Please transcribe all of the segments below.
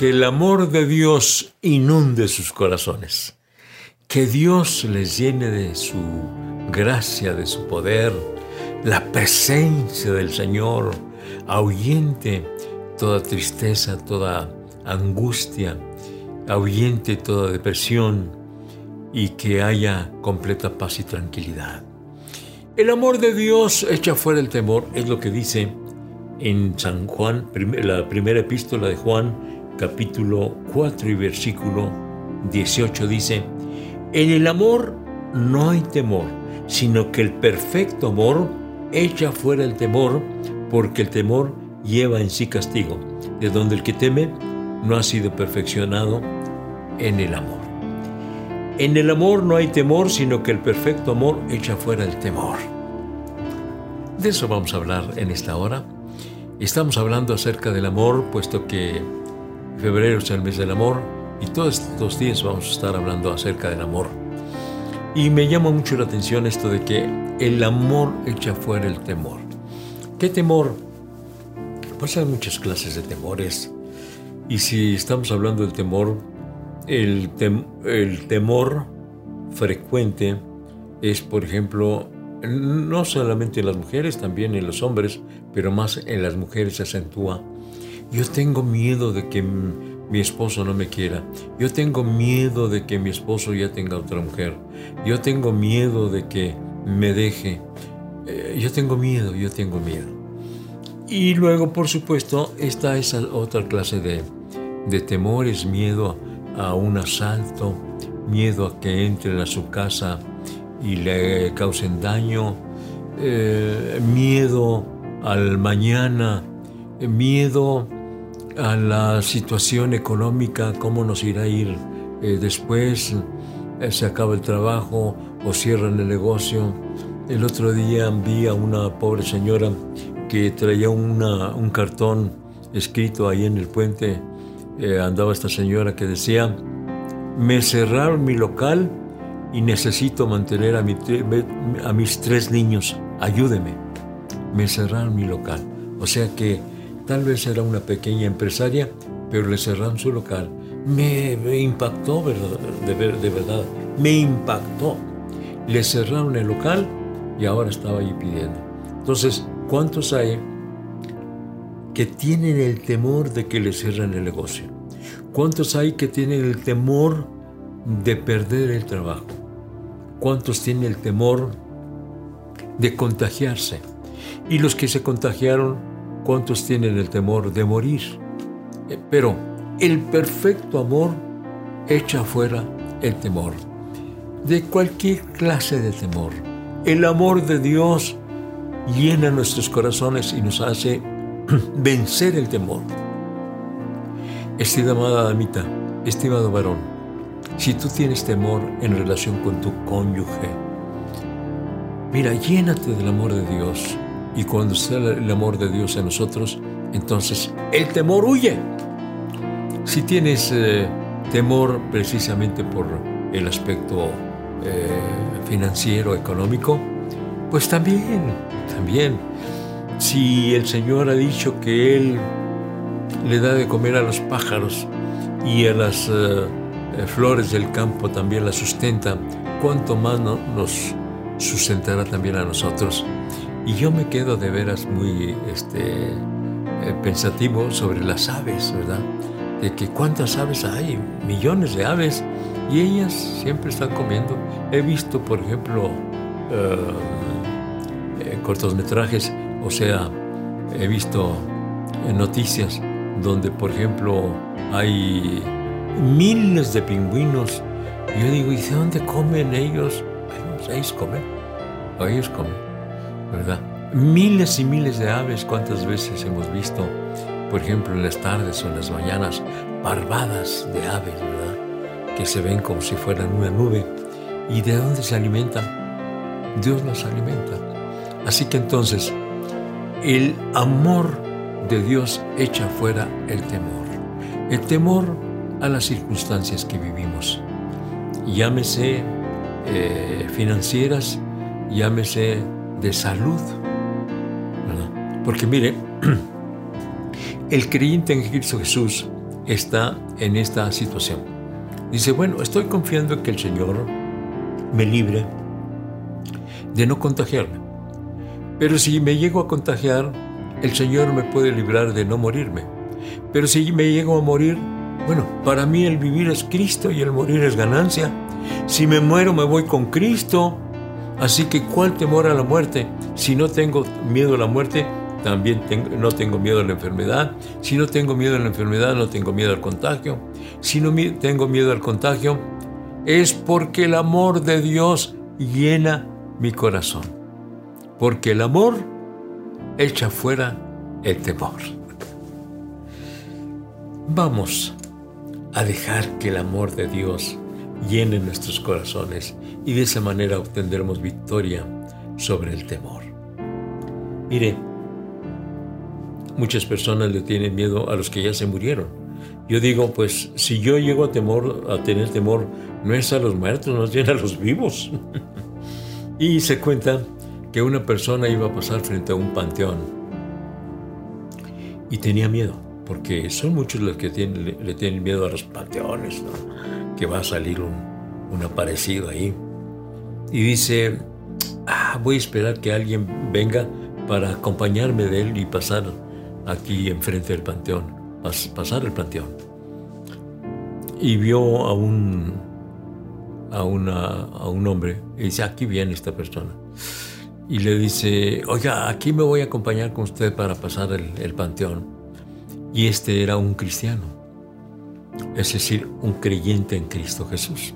que el amor de Dios inunde sus corazones. Que Dios les llene de su gracia, de su poder, la presencia del Señor, ahuyente toda tristeza, toda angustia, ahuyente toda depresión y que haya completa paz y tranquilidad. El amor de Dios echa fuera el temor, es lo que dice en San Juan, la primera epístola de Juan, capítulo 4 y versículo 18 dice, en el amor no hay temor, sino que el perfecto amor echa fuera el temor, porque el temor lleva en sí castigo, de donde el que teme no ha sido perfeccionado en el amor. En el amor no hay temor, sino que el perfecto amor echa fuera el temor. De eso vamos a hablar en esta hora. Estamos hablando acerca del amor, puesto que febrero es el mes del amor y todos estos días vamos a estar hablando acerca del amor. Y me llama mucho la atención esto de que el amor echa fuera el temor. ¿Qué temor? Pues hay muchas clases de temores. Y si estamos hablando del temor, el, el temor frecuente es, por ejemplo, no solamente en las mujeres, también en los hombres, pero más en las mujeres se acentúa. Yo tengo miedo de que mi esposo no me quiera. Yo tengo miedo de que mi esposo ya tenga otra mujer. Yo tengo miedo de que me deje. Eh, yo tengo miedo, yo tengo miedo. Y luego, por supuesto, está esa otra clase de, de temores, miedo a un asalto, miedo a que entren a su casa y le causen daño, eh, miedo al mañana, miedo a la situación económica, cómo nos irá a ir eh, después, eh, se acaba el trabajo o cierran el negocio. El otro día vi a una pobre señora que traía un cartón escrito ahí en el puente, andaba esta señora que decía, me cerraron mi local y necesito mantener a, a mis tres niños. Ayúdeme. Me cerraron mi local. O sea que tal vez era una pequeña empresaria, pero le cerraron su local. Me, impactó, De, de verdad. Me impactó. Le cerraron el local y ahora estaba ahí pidiendo. Entonces, ¿cuántos hay que tienen el temor de que le cierren el negocio? ¿Cuántos hay que tienen el temor de perder el trabajo? ¿Cuántos tienen el temor de contagiarse? Y los que se contagiaron, ¿cuántos tienen el temor de morir? Eh, pero el perfecto amor echa fuera el temor, de cualquier clase de temor. El amor de Dios llena nuestros corazones y nos hace vencer el temor. Estimada damita, estimado varón, si tú tienes temor en relación con tu cónyuge, mira, llénate del amor de Dios. Y cuando esté el amor de Dios en nosotros, entonces el temor huye. Si tienes eh, temor precisamente por el aspecto eh, financiero, económico, pues también, también. Si el Señor ha dicho que Él le da de comer a los pájaros y a las eh, flores del campo también la sustentan, cuánto más nos sustentará también a nosotros. Y yo me quedo de veras muy este, eh, pensativo sobre las aves, ¿verdad? De que cuántas aves hay, millones de aves, y ellas siempre están comiendo. He visto, por ejemplo, eh, cortometrajes, o sea, he visto noticias donde, por ejemplo, hay miles de pingüinos. Y yo digo, ¿y de dónde comen ellos? Bueno, ellos comen, ellos comen, ¿verdad? Miles y miles de aves, ¿cuántas veces hemos visto, por ejemplo, en las tardes o en las mañanas, barbadas de aves, ¿verdad? Que se ven como si fueran una nube. ¿Y de dónde se alimentan? Dios nos alimenta. Así que entonces, el amor de Dios echa fuera el temor. El temor a las circunstancias que vivimos. Llámese eh, financieras, llámese de salud. Porque mire, el creyente en Cristo Jesús está en esta situación. Dice, bueno, estoy confiando en que el Señor me libre de no contagiarme. Pero si me llego a contagiar, el Señor me puede librar de no morirme. Pero si me llego a morir, bueno, para mí el vivir es Cristo y el morir es ganancia. Si me muero, me voy con Cristo. Así que, ¿cuál temor a la muerte? Si no tengo miedo a la muerte, también no tengo miedo a la enfermedad. Si no tengo miedo a la enfermedad, no tengo miedo al contagio. Si no tengo miedo al contagio, es porque el amor de Dios llena mi corazón. Porque el amor echa fuera el temor. Vamos a dejar que el amor de Dios llene nuestros corazones y de esa manera obtendremos victoria sobre el temor. Mire, muchas personas le tienen miedo a los que ya se murieron. Yo digo, pues si yo llego a temor, a tener temor, no es a los muertos, no es a los vivos. y se cuenta que una persona iba a pasar frente a un panteón y tenía miedo, porque son muchos los que le, tienen miedo a los panteones, que va a salir un, un aparecido ahí. Y dice, ah, voy a esperar que alguien venga para acompañarme de él y pasar aquí enfrente del panteón, pasar el panteón. Y vio a un, a, una, a un hombre y dice, aquí viene esta persona. Y le dice, oiga, aquí me voy a acompañar con usted para pasar el, el panteón. Y este era un cristiano, es decir, un creyente en Cristo Jesús.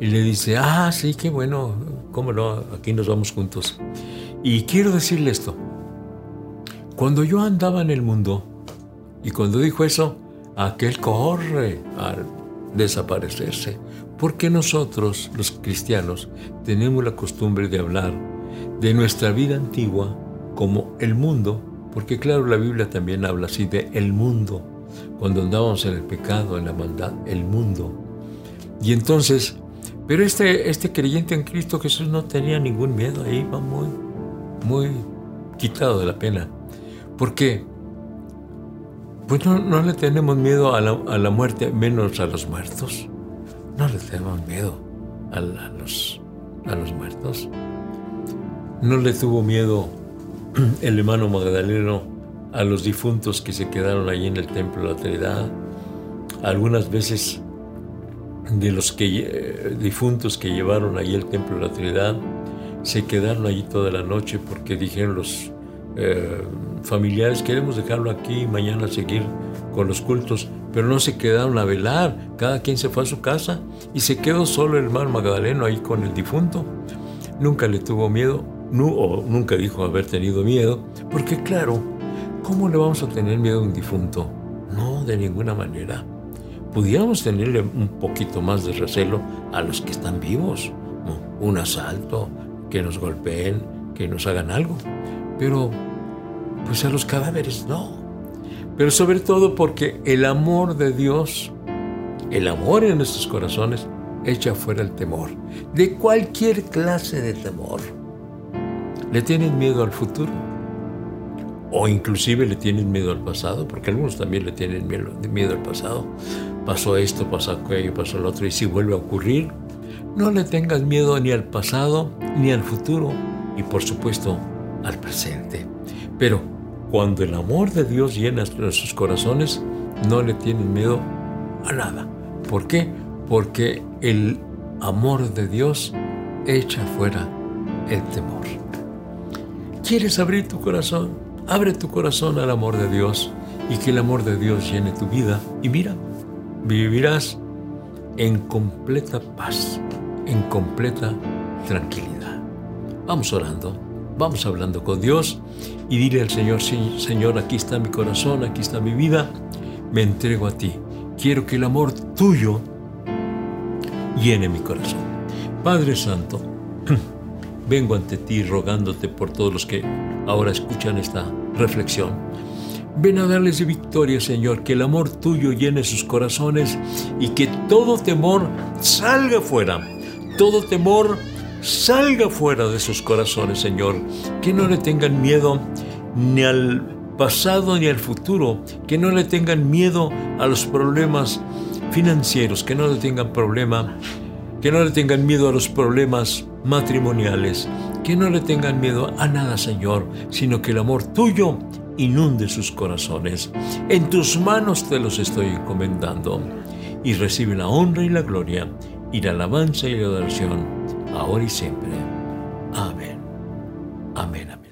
Y le dice, ah, sí, qué bueno, cómo no, aquí nos vamos juntos. Y quiero decirle esto, cuando yo andaba en el mundo, y cuando dijo eso, aquel corre al desaparecerse, porque nosotros, los cristianos, tenemos la costumbre de hablar de nuestra vida antigua como el mundo, porque claro, la Biblia también habla así de el mundo, cuando andábamos en el pecado, en la maldad, el mundo. Y entonces, pero este, este creyente en Cristo Jesús no tenía ningún miedo, ahí va muy, muy quitado de la pena. ¿Por qué? Pues no, le tenemos miedo a la, muerte, menos a los muertos. No le tenemos miedo a, los, a los muertos. No le tuvo miedo el hermano Magdaleno a los difuntos que se quedaron allí en el templo de la Trinidad. Algunas veces de los que, eh, difuntos que llevaron allí el templo de la Trinidad se quedaron allí toda la noche porque dijeron los eh, familiares, queremos dejarlo aquí y mañana seguir con los cultos, pero no se quedaron a velar, cada quien se fue a su casa y se quedó solo el hermano Magdaleno ahí con el difunto. Nunca le tuvo miedo, o nunca dijo haber tenido miedo, porque claro, ¿cómo le vamos a tener miedo a un difunto? No, de ninguna manera. Pudiéramos tenerle un poquito más de recelo a los que están vivos, un asalto, que nos golpeen, que nos hagan algo. Pero, pues a los cadáveres no. Pero sobre todo porque el amor de Dios, el amor en nuestros corazones, echa fuera el temor. De cualquier clase de temor. ¿Le tienen miedo al futuro? O inclusive le tienen miedo al pasado, porque algunos también le tienen miedo al pasado. Pasó esto, pasó aquello, pasó lo otro, y si vuelve a ocurrir, no le tengas miedo ni al pasado ni al futuro. Y por supuesto, al presente. Pero cuando el amor de Dios llena nuestros corazones, no le tienen miedo a nada. ¿Por qué? Porque el amor de Dios echa fuera el temor. ¿Quieres abrir tu corazón? Abre tu corazón al amor de Dios y que el amor de Dios llene tu vida. Y mira, vivirás en completa paz, en completa tranquilidad. Vamos orando. Vamos hablando con Dios y dile al Señor, Señor, aquí está mi corazón, aquí está mi vida, me entrego a ti. Quiero que el amor tuyo llene mi corazón. Padre Santo, vengo ante ti rogándote por todos los que ahora escuchan esta reflexión. Ven a darles victoria, Señor, que el amor tuyo llene sus corazones y que todo temor salga fuera. Todo temor salga fuera de sus corazones, Señor. Que no le tengan miedo ni al pasado ni al futuro, que no le tengan miedo a los problemas financieros, que no le tengan problema, que no le tengan miedo a los problemas matrimoniales, que no le tengan miedo a nada, Señor, sino que el amor tuyo inunde sus corazones. En tus manos te los estoy encomendando. Y recibe la honra y la gloria, y la alabanza y la adoración, ahora y siempre. Amén. Amén.